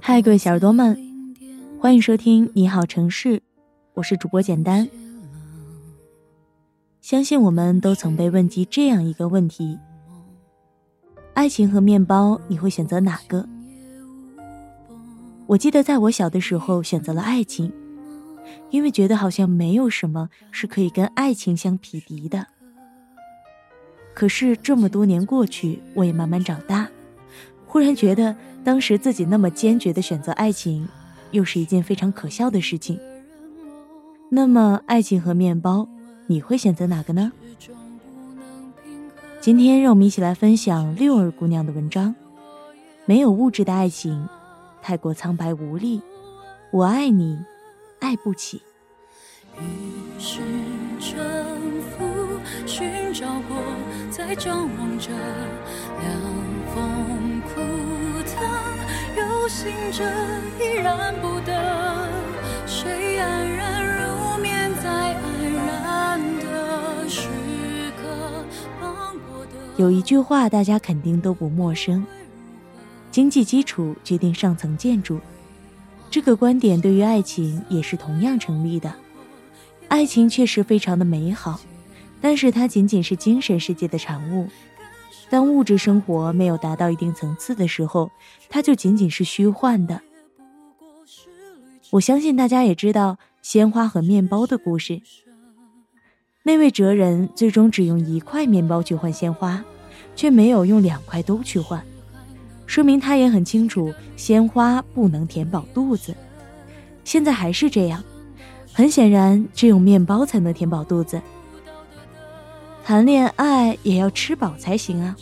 嗨，各位小耳朵们，欢迎收听《你好城市》，我是主播简单。相信我们都曾被问及这样一个问题：爱情和面包，你会选择哪个？我记得在我小的时候选择了爱情，因为觉得好像没有什么是可以跟爱情相匹敌的。可是这么多年过去，我也慢慢长大，忽然觉得。当时自己那么坚决的选择爱情，又是一件非常可笑的事情。那么，爱情和面包，你会选择哪个呢？今天让我们一起来分享六儿姑娘的文章。没有物质的爱情，太过苍白无力。我爱你，爱不起。于是沉浮，寻找过，在张望着凉风哭。有醒着依然不得，谁安然入眠在安然的时刻。有一句话大家肯定都不陌生：经济基础决定上层建筑。这个观点对于爱情也是同样成立的。爱情确实非常的美好，但是它仅仅是精神世界的产物。当物质生活没有达到一定层次的时候，它就仅仅是虚幻的。我相信大家也知道鲜花和面包的故事。那位哲人最终只用一块面包去换鲜花，却没有用两块都去换，说明他也很清楚鲜花不能填饱肚子。现在还是这样，很显然，只有面包才能填饱肚子。谈恋爱也要吃饱才行啊！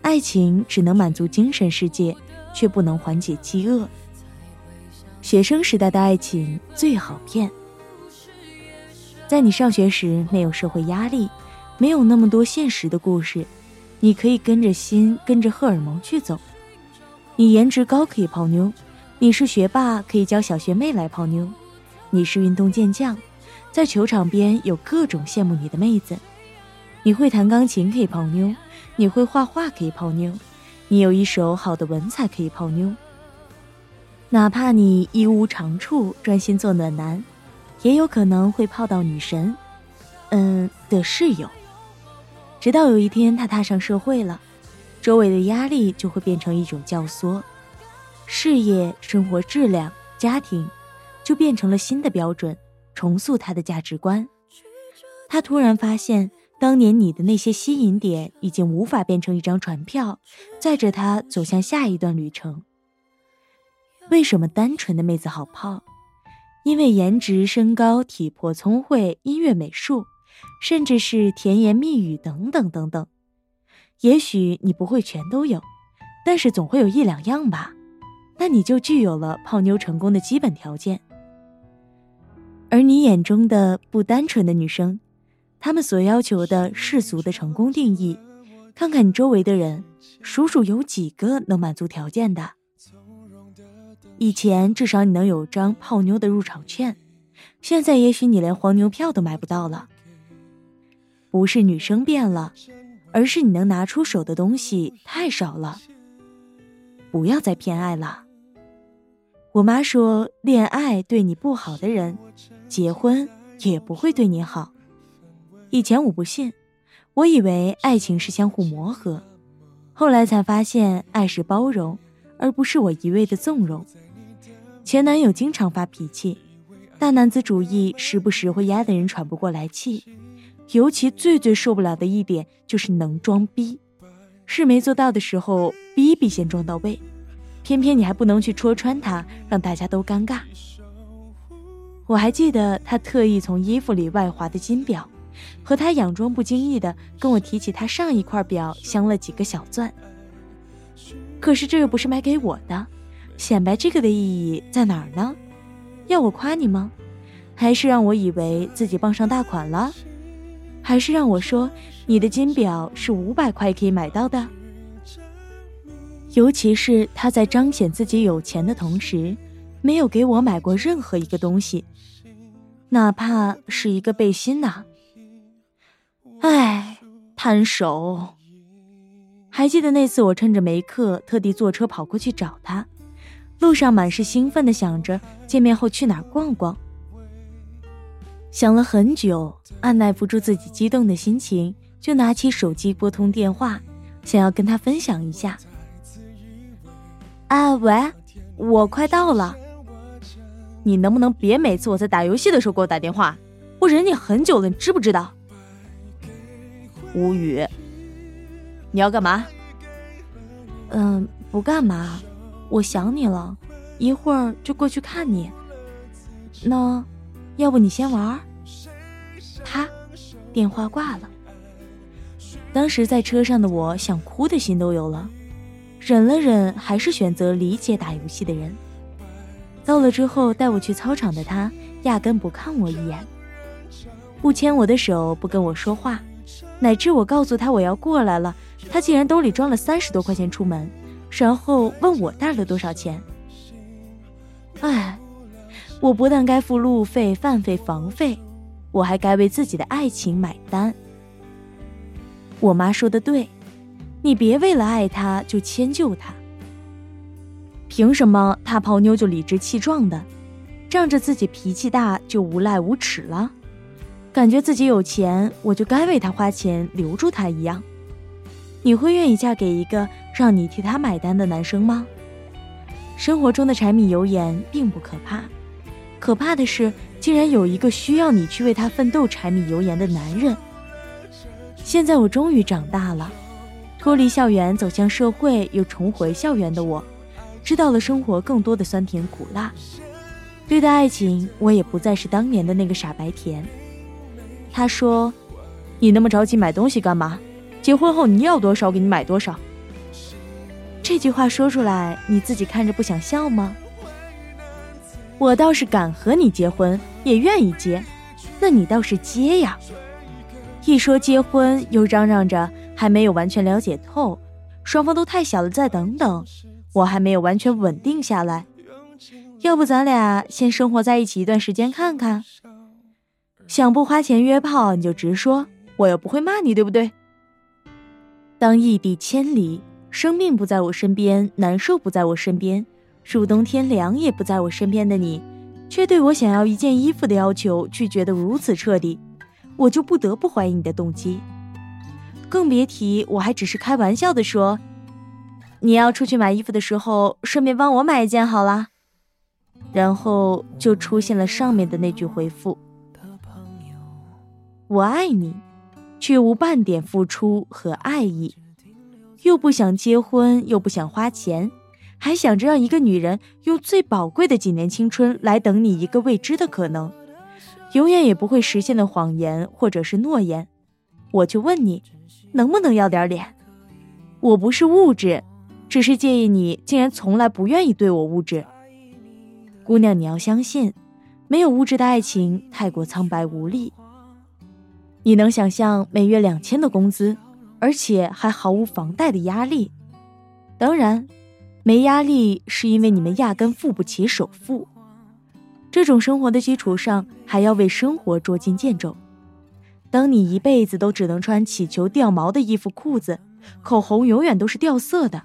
爱情只能满足精神世界，却不能缓解饥饿。学生时代的爱情最好骗。在你上学时没有社会压力，没有那么多现实的故事，你可以跟着心，跟着荷尔蒙去走。你颜值高可以泡妞，你是学霸可以教小学妹来泡妞，你是运动健将，在球场边有各种羡慕你的妹子。你会弹钢琴可以泡妞，你会画画可以泡妞，你有一手好的文采可以泡妞。哪怕你一无长处，专心做暖男，也有可能会泡到女神，嗯的室友。直到有一天他踏上社会了，周围的压力就会变成一种教唆，事业、生活质量、家庭，就变成了新的标准，重塑他的价值观。他突然发现。当年你的那些吸引点已经无法变成一张船票，载着他走向下一段旅程。为什么单纯的妹子好泡？因为颜值、身高、体魄、聪慧、音乐、美术，甚至是甜言蜜语等等等等。也许你不会全都有，但是总会有一两样吧。那你就具有了泡妞成功的基本条件。而你眼中的不单纯的女生。他们所要求的世俗的成功定义，看看你周围的人，数数有几个能满足条件的。以前至少你能有张泡妞的入场券，现在也许你连黄牛票都买不到了。不是女生变了，而是你能拿出手的东西太少了。不要再偏爱了。我妈说，恋爱对你不好的人，结婚也不会对你好。以前我不信，我以为爱情是相互磨合，后来才发现爱是包容，而不是我一味的纵容。前男友经常发脾气，大男子主义时不时会压得人喘不过来气，尤其最最受不了的一点就是能装逼。事没做到的时候，逼逼先装到位，偏偏你还不能去戳穿他，让大家都尴尬。我还记得他特意从衣服里外滑的金表，和他佯装不经意的跟我提起他上一块表镶了几个小钻。可是这又不是买给我的，显摆这个的意义在哪儿呢？要我夸你吗？还是让我以为自己傍上大款了？还是让我说你的金表是五百块可以买到的？尤其是他在彰显自己有钱的同时，没有给我买过任何一个东西，哪怕是一个背心呐。唉，摊手。还记得那次我趁着没课，特地坐车跑过去找他，路上满是兴奋的想着见面后去哪儿逛逛。想了很久，按耐不住自己激动的心情，就拿起手机拨通电话，想要跟他分享一下。啊，喂，我快到了，你能不能别每次我在打游戏的时候给我打电话？我忍你很久了，你知不知道？无语。你要干嘛？嗯，不干嘛，我想你了，一会儿就过去看你。那。要不你先玩，他电话挂了。当时在车上的我想哭的心都有了，忍了忍，还是选择理解打游戏的人。到了之后带我去操场的他，压根不看我一眼，不牵我的手，不跟我说话，乃至我告诉他我要过来了，他竟然兜里装了三十多块钱出门，然后问我带了多少钱。哎。我不但该付路费、饭费、房费，我还该为自己的爱情买单。我妈说的对，你别为了爱他就迁就他。凭什么他泡妞就理直气壮的，仗着自己脾气大就无赖无耻了？感觉自己有钱，我就该为他花钱留住他一样？你会愿意嫁给一个让你替他买单的男生吗？生活中的柴米油盐并不可怕。可怕的是，竟然有一个需要你去为他奋斗、柴米油盐的男人。现在我终于长大了，脱离校园走向社会，又重回校园的我，知道了生活更多的酸甜苦辣。对待爱情，我也不再是当年的那个傻白甜。他说：“你那么着急买东西干嘛？结婚后你要多少，给你买多少。”这句话说出来，你自己看着不想笑吗？我倒是敢和你结婚，也愿意结，那你倒是结呀！一说结婚，又嚷嚷着还没有完全了解透，双方都太小了，再等等，我还没有完全稳定下来。要不咱俩先生活在一起一段时间看看？想不花钱约炮，你就直说，我又不会骂你，对不对？当异地千里，生命不在我身边，难受不在我身边。入冬天凉也不在我身边的你，却对我想要一件衣服的要求拒绝的如此彻底，我就不得不怀疑你的动机。更别提我还只是开玩笑的说，你要出去买衣服的时候，顺便帮我买一件好啦。然后就出现了上面的那句回复：我爱你，却无半点付出和爱意，又不想结婚，又不想花钱。还想着让一个女人用最宝贵的几年青春来等你一个未知的可能，永远也不会实现的谎言或者是诺言，我就问你，能不能要点脸？我不是物质，只是介意你竟然从来不愿意对我物质。姑娘，你要相信，没有物质的爱情太过苍白无力。你能想象每月两千的工资，而且还毫无房贷的压力？当然。没压力是因为你们压根付不起首付，这种生活的基础上还要为生活捉襟见肘。当你一辈子都只能穿起球掉毛的衣服裤子，口红永远都是掉色的，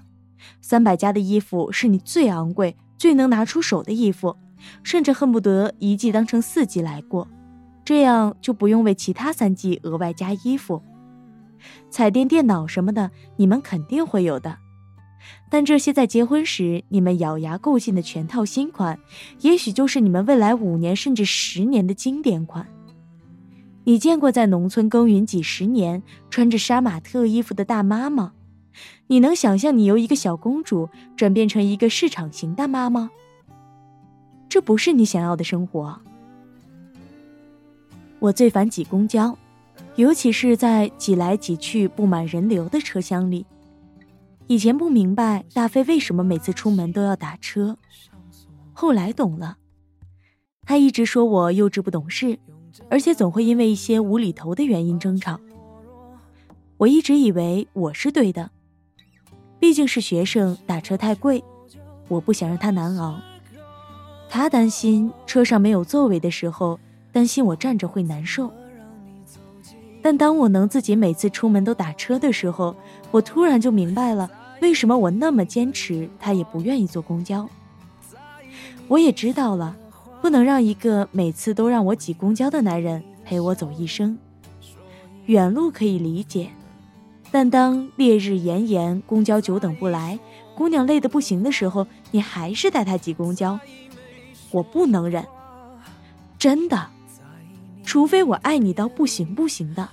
三百加的衣服是你最昂贵、最能拿出手的衣服，甚至恨不得一季当成四季来过，这样就不用为其他三季额外加衣服。彩电、电脑什么的，你们肯定会有的。但这些在结婚时你们咬牙购进的全套新款，也许就是你们未来五年甚至十年的经典款。你见过在农村耕耘几十年、穿着杀马特衣服的大妈吗？你能想象你由一个小公主转变成一个市场型大妈吗？这不是你想要的生活。我最烦挤公交，尤其是在挤来挤去、布满人流的车厢里。以前不明白大飞为什么每次出门都要打车，后来懂了。他一直说我幼稚不懂事，而且总会因为一些无厘头的原因争吵。我一直以为我是对的，毕竟是学生，打车太贵，我不想让他难熬。他担心车上没有座位的时候，担心我站着会难受。但当我能自己每次出门都打车的时候，我突然就明白了。为什么我那么坚持，他也不愿意坐公交？我也知道了，不能让一个每次都让我挤公交的男人陪我走一生。远路可以理解，但当烈日炎炎，公交久等不来，姑娘累得不行的时候，你还是带她挤公交，我不能忍。真的，除非我爱你到不行不行的。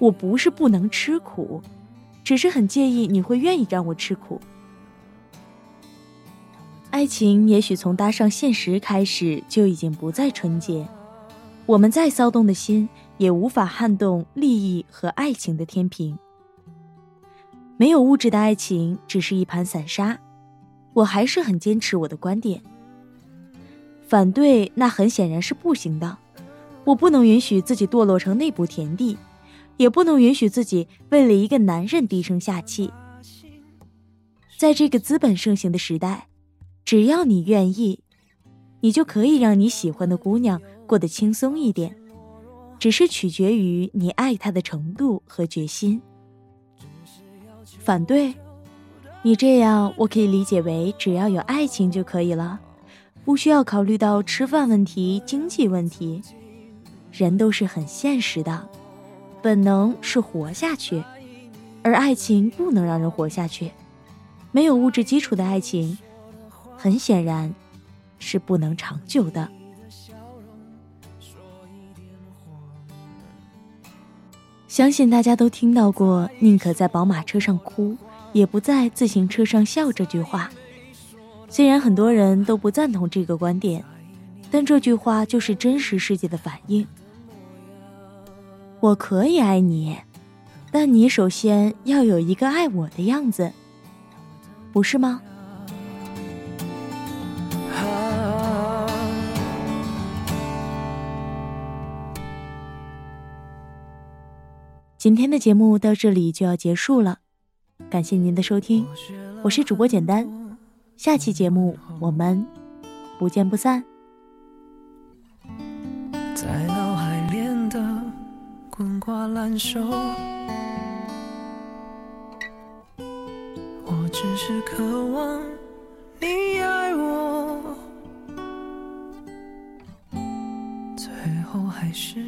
我不是不能吃苦。只是很介意你会愿意让我吃苦。爱情也许从搭上现实开始就已经不再纯洁，我们再骚动的心也无法撼动利益和爱情的天平。没有物质的爱情只是一盘散沙，我还是很坚持我的观点。反对那很显然是不行的，我不能允许自己堕落成内部田地。也不能允许自己为了一个男人低声下气。在这个资本盛行的时代，只要你愿意，你就可以让你喜欢的姑娘过得轻松一点，只是取决于你爱她的程度和决心。反对，你这样我可以理解为只要有爱情就可以了，不需要考虑到吃饭问题、经济问题。人都是很现实的。本能是活下去，而爱情不能让人活下去。没有物质基础的爱情，很显然，是不能长久的。相信大家都听到过“宁可在宝马车上哭，也不在自行车上笑”这句话。虽然很多人都不赞同这个观点，但这句话就是真实世界的反应。我可以爱你，但你首先要有一个爱我的样子，不是吗？今天的节目到这里就要结束了，感谢您的收听，我是主播简单，下期节目我们不见不散。烂熟，我只是渴望你爱我，最后还是